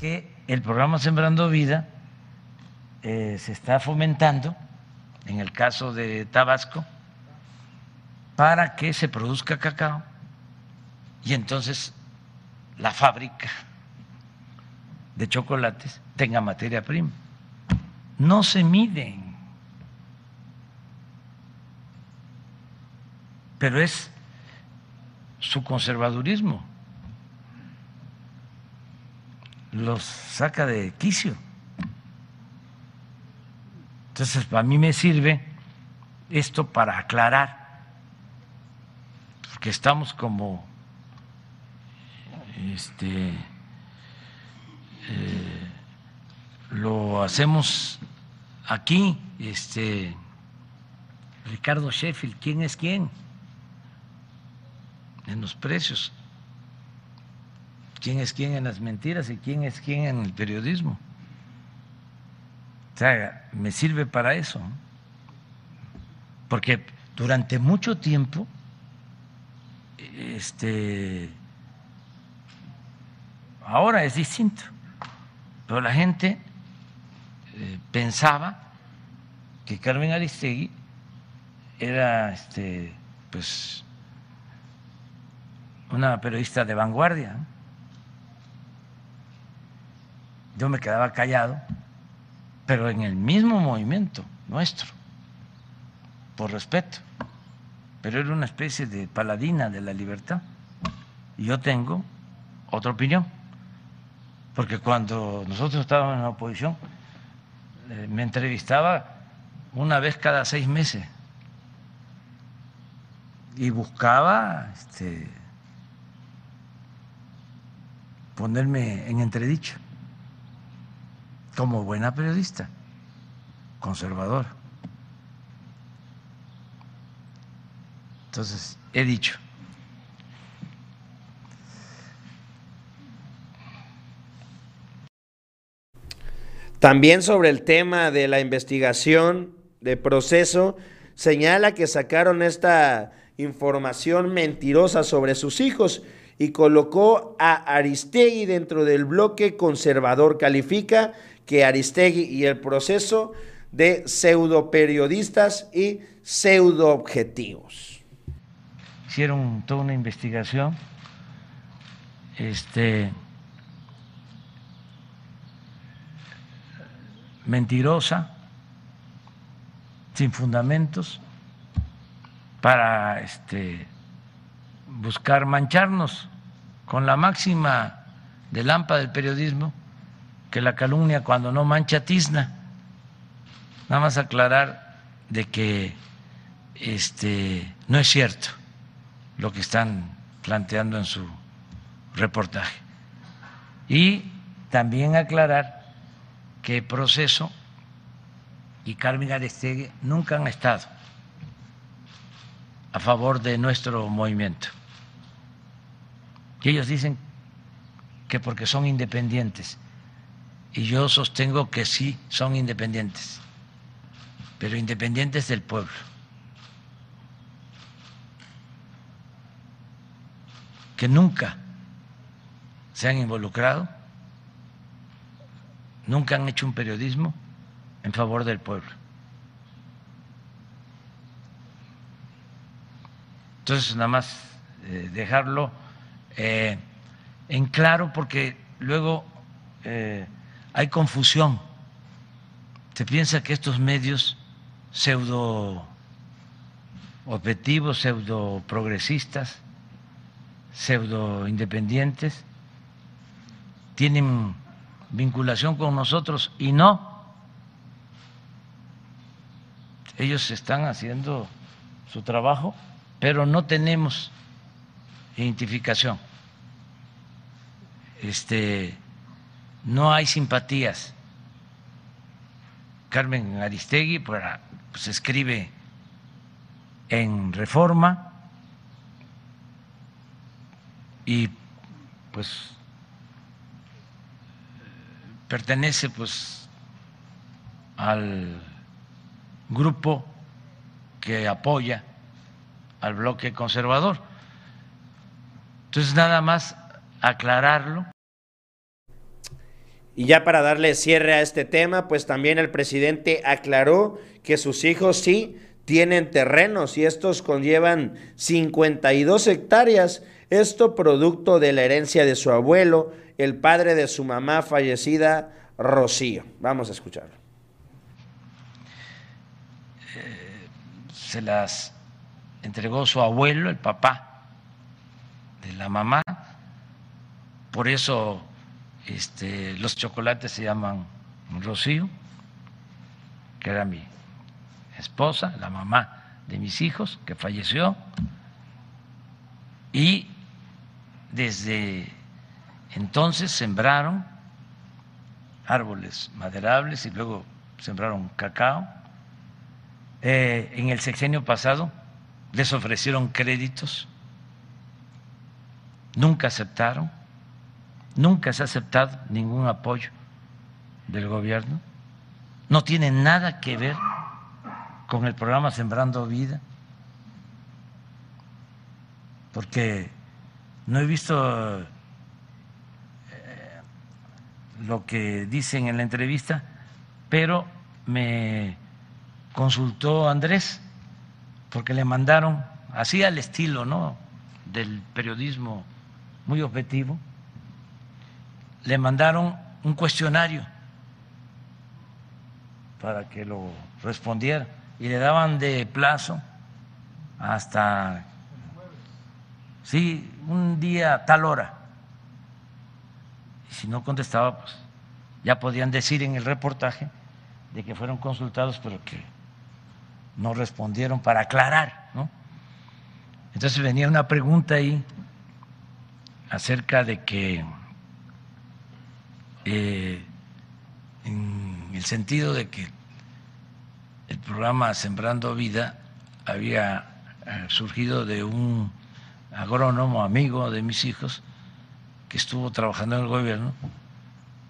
Que el programa Sembrando Vida eh, se está fomentando, en el caso de Tabasco, para que se produzca cacao y entonces la fábrica de chocolates tenga materia prima. No se miden, pero es su conservadurismo. Los saca de quicio. Entonces, a mí me sirve esto para aclarar, porque estamos como este eh, lo hacemos aquí, este Ricardo Sheffield, ¿quién es quién? En los precios. ¿Quién es quién en las mentiras y quién es quién en el periodismo? O sea, me sirve para eso. Porque durante mucho tiempo, este, ahora es distinto, pero la gente eh, pensaba que Carmen Aristegui era, este, pues, una periodista de vanguardia. Yo me quedaba callado pero en el mismo movimiento nuestro, por respeto. Pero era una especie de paladina de la libertad. Y yo tengo otra opinión, porque cuando nosotros estábamos en la oposición, eh, me entrevistaba una vez cada seis meses y buscaba este, ponerme en entredicho como buena periodista, conservadora. Entonces, he dicho. También sobre el tema de la investigación de proceso, señala que sacaron esta información mentirosa sobre sus hijos y colocó a Aristegui dentro del bloque conservador. Califica que Aristegui y el proceso de pseudo periodistas y pseudo objetivos. Hicieron toda una investigación. Este, mentirosa, sin fundamentos, para este, buscar mancharnos con la máxima de lámpara del periodismo, que la calumnia cuando no mancha tizna. Nada más aclarar de que este, no es cierto lo que están planteando en su reportaje. Y también aclarar que Proceso y Carmen Aristegui nunca han estado a favor de nuestro movimiento. Y ellos dicen que porque son independientes. Y yo sostengo que sí son independientes, pero independientes del pueblo. Que nunca se han involucrado, nunca han hecho un periodismo en favor del pueblo. Entonces, nada más eh, dejarlo eh, en claro porque luego eh, hay confusión. Se piensa que estos medios pseudo objetivos, pseudo progresistas, pseudo independientes, tienen vinculación con nosotros y no. Ellos están haciendo su trabajo, pero no tenemos identificación. Este, no hay simpatías. Carmen Aristegui pues, escribe en Reforma y pues pertenece pues al grupo que apoya al bloque conservador. Entonces nada más aclararlo. Y ya para darle cierre a este tema, pues también el presidente aclaró que sus hijos sí tienen terrenos y estos conllevan 52 hectáreas, esto producto de la herencia de su abuelo, el padre de su mamá fallecida, Rocío. Vamos a escucharlo. Eh, se las entregó su abuelo, el papá de la mamá, por eso este, los chocolates se llaman Rocío, que era mi esposa, la mamá de mis hijos, que falleció, y desde entonces sembraron árboles maderables y luego sembraron cacao. Eh, en el sexenio pasado les ofrecieron créditos, nunca aceptaron Nunca se ha aceptado ningún apoyo del gobierno. No tiene nada que ver con el programa Sembrando Vida, porque no he visto eh, lo que dicen en la entrevista, pero me consultó Andrés, porque le mandaron, así al estilo ¿no? del periodismo muy objetivo, le mandaron un cuestionario para que lo respondiera y le daban de plazo hasta, sí, un día tal hora. Y si no contestaba, pues ya podían decir en el reportaje de que fueron consultados, pero que no respondieron para aclarar, ¿no? Entonces venía una pregunta ahí acerca de que eh, en el sentido de que el programa Sembrando Vida había eh, surgido de un agrónomo amigo de mis hijos que estuvo trabajando en el gobierno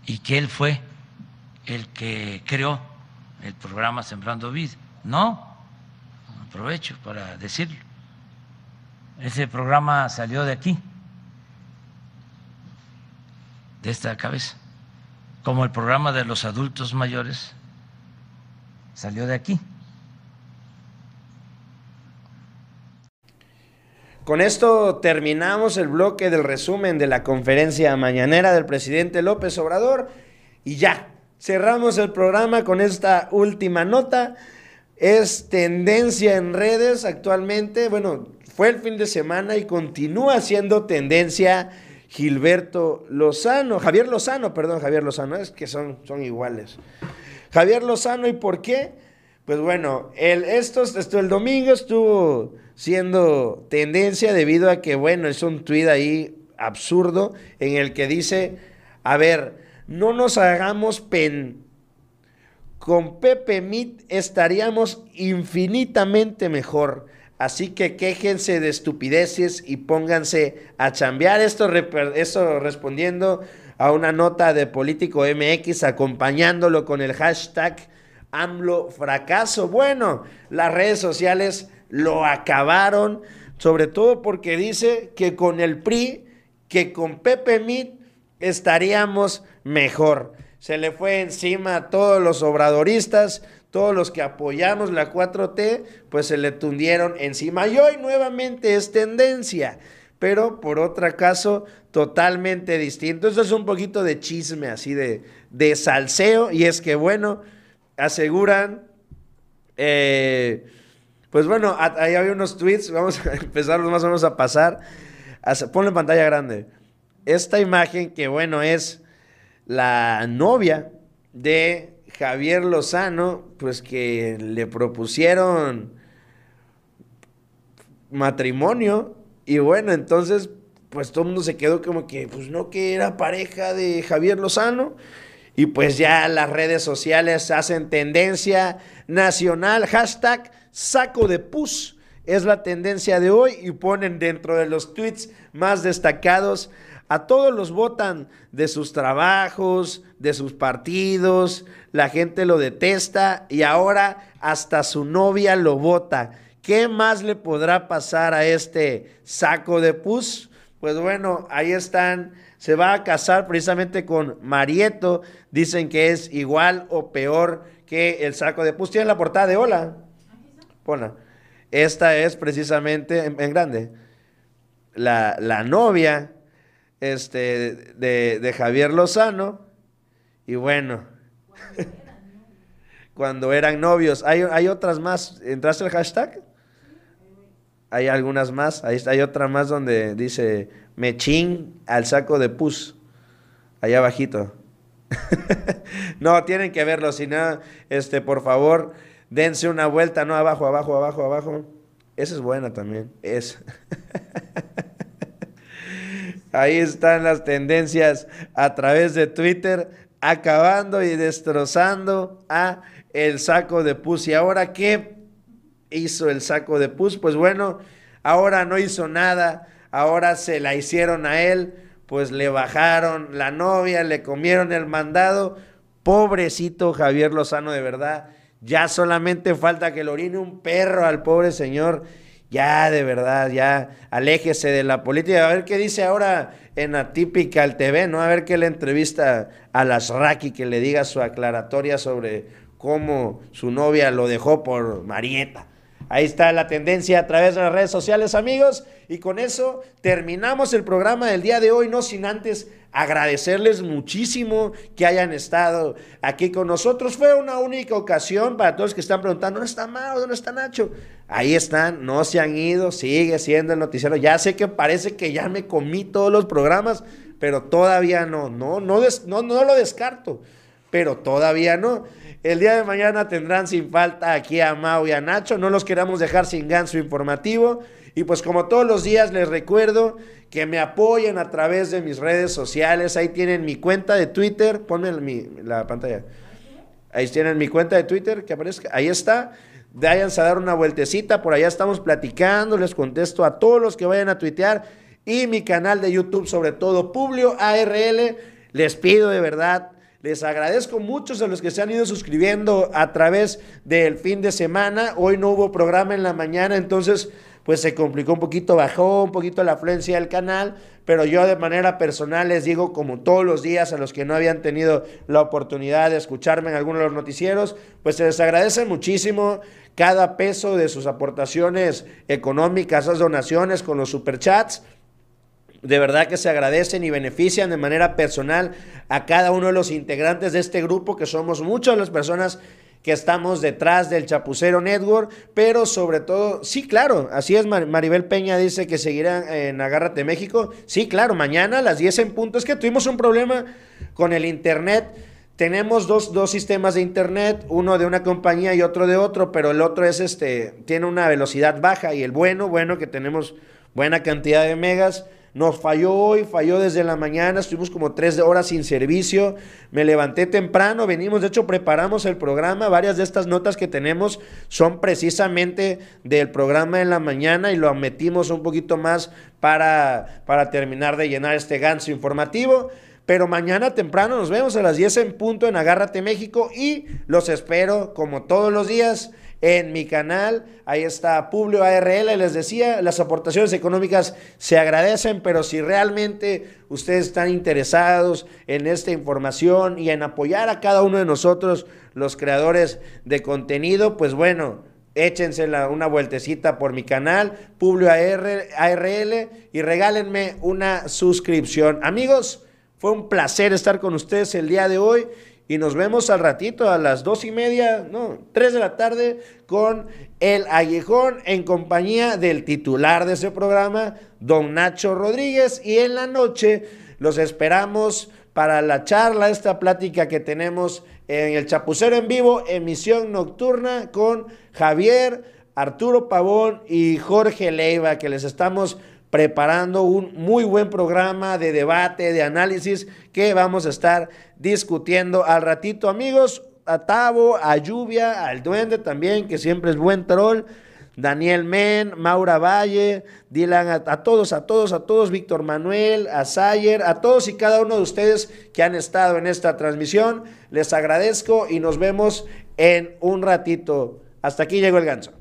y que él fue el que creó el programa Sembrando Vida. No, aprovecho para decirlo. Ese programa salió de aquí, de esta cabeza como el programa de los adultos mayores, salió de aquí. Con esto terminamos el bloque del resumen de la conferencia mañanera del presidente López Obrador y ya cerramos el programa con esta última nota. Es tendencia en redes actualmente. Bueno, fue el fin de semana y continúa siendo tendencia Gilberto Lozano, Javier Lozano, perdón, Javier Lozano, es que son, son iguales. Javier Lozano, ¿y por qué? Pues bueno, el, esto, esto, el domingo estuvo siendo tendencia debido a que, bueno, es un tuit ahí absurdo en el que dice, a ver, no nos hagamos pen. Con Pepe Mit estaríamos infinitamente mejor. Así que quéjense de estupideces y pónganse a chambear. Esto, respondiendo a una nota de Político MX, acompañándolo con el hashtag AMLO fracaso. Bueno, las redes sociales lo acabaron, sobre todo porque dice que con el PRI, que con Pepe Mit estaríamos mejor. Se le fue encima a todos los obradoristas, todos los que apoyamos la 4T, pues se le tundieron encima. Y hoy nuevamente es tendencia, pero por otro caso totalmente distinto. Esto es un poquito de chisme, así de, de salseo, y es que, bueno, aseguran, eh, pues bueno, ahí había unos tweets, vamos a empezarlos más o menos a pasar. Ponlo en pantalla grande. Esta imagen que, bueno, es la novia de Javier Lozano, pues que le propusieron matrimonio y bueno, entonces pues todo el mundo se quedó como que pues no que era pareja de Javier Lozano y pues ya las redes sociales hacen tendencia nacional, hashtag saco de pus es la tendencia de hoy y ponen dentro de los tweets más destacados a todos los votan de sus trabajos, de sus partidos, la gente lo detesta y ahora hasta su novia lo vota. ¿Qué más le podrá pasar a este saco de pus? Pues bueno, ahí están. Se va a casar precisamente con Marieto. Dicen que es igual o peor que el saco de pus. Tiene la portada de hola. Ponla. Esta es precisamente en, grande. La, la novia este, de, Javier Lozano. Y bueno, cuando eran novios. Hay, hay otras más. ¿Entraste el hashtag? Hay algunas más. Ahí está, hay otra más donde dice mechín al saco de pus. Allá abajito. no, tienen que verlo. Si no, este, por favor, dense una vuelta. No, abajo, abajo, abajo, abajo. Esa es buena también. Es. Ahí están las tendencias a través de Twitter, acabando y destrozando a el saco de pus. ¿Y ahora qué hizo el saco de pus? Pues bueno, ahora no hizo nada, ahora se la hicieron a él, pues le bajaron la novia, le comieron el mandado. Pobrecito Javier Lozano, de verdad. Ya solamente falta que le orine un perro al pobre señor ya de verdad, ya aléjese de la política. A ver qué dice ahora en Atypical TV, ¿no? A ver qué le entrevista a las Raki, que le diga su aclaratoria sobre cómo su novia lo dejó por Marieta. Ahí está la tendencia a través de las redes sociales, amigos. Y con eso terminamos el programa del día de hoy, no sin antes agradecerles muchísimo que hayan estado aquí con nosotros. Fue una única ocasión para todos los que están preguntando, ¿dónde está Mao? ¿Dónde está Nacho? Ahí están, no se han ido, sigue siendo el noticiero. Ya sé que parece que ya me comí todos los programas, pero todavía no, no, no, no, no lo descarto, pero todavía no. El día de mañana tendrán sin falta aquí a Mao y a Nacho. No los queramos dejar sin ganso informativo. Y pues como todos los días les recuerdo que me apoyen a través de mis redes sociales. Ahí tienen mi cuenta de Twitter. Ponme la pantalla. Ahí tienen mi cuenta de Twitter que aparezca. Ahí está. Váyanse a dar una vueltecita. Por allá estamos platicando. Les contesto a todos los que vayan a tuitear. Y mi canal de YouTube, sobre todo, Publio ARL. Les pido de verdad les agradezco mucho a los que se han ido suscribiendo a través del fin de semana. Hoy no hubo programa en la mañana, entonces pues se complicó un poquito, bajó un poquito la afluencia del canal, pero yo de manera personal les digo como todos los días a los que no habían tenido la oportunidad de escucharme en alguno de los noticieros, pues se les agradece muchísimo cada peso de sus aportaciones económicas, esas donaciones con los superchats De verdad que se agradecen y benefician de manera personal a cada uno de los integrantes de este grupo, que somos muchas las personas que estamos detrás del Chapucero Network, pero sobre todo, sí, claro, así es, Maribel Peña dice que seguirá en Agárrate México, sí, claro, mañana a las 10 en punto, es que tuvimos un problema con el Internet, tenemos dos, dos, sistemas de internet, uno de una compañía y otro de otro, pero el otro es este, tiene una velocidad baja y el bueno, bueno, que tenemos buena cantidad de megas, nos falló hoy, falló desde la mañana, estuvimos como tres horas sin servicio. Me levanté temprano, venimos, de hecho preparamos el programa. Varias de estas notas que tenemos son precisamente del programa en la mañana y lo metimos un poquito más para, para terminar de llenar este ganso informativo. Pero mañana temprano nos vemos a las 10 en punto en Agárrate México y los espero como todos los días en mi canal. Ahí está Publio ARL. Les decía, las aportaciones económicas se agradecen, pero si realmente ustedes están interesados en esta información y en apoyar a cada uno de nosotros, los creadores de contenido, pues bueno, échense una vueltecita por mi canal, Publio ARL, y regálenme una suscripción. Amigos, fue un placer estar con ustedes el día de hoy y nos vemos al ratito a las dos y media, no, tres de la tarde con el Aguijón en compañía del titular de ese programa, don Nacho Rodríguez. Y en la noche los esperamos para la charla, esta plática que tenemos en el Chapucero en vivo, emisión nocturna con Javier, Arturo Pavón y Jorge Leiva, que les estamos preparando un muy buen programa de debate, de análisis que vamos a estar discutiendo al ratito, amigos. A Tavo, a Lluvia, al Duende también, que siempre es buen troll. Daniel Men, Maura Valle, Dylan, a, a, todos, a todos, a todos, Víctor Manuel, a Sayer, a todos y cada uno de ustedes que han estado en esta transmisión. Les agradezco y nos vemos en un ratito. Hasta aquí llegó el ganso.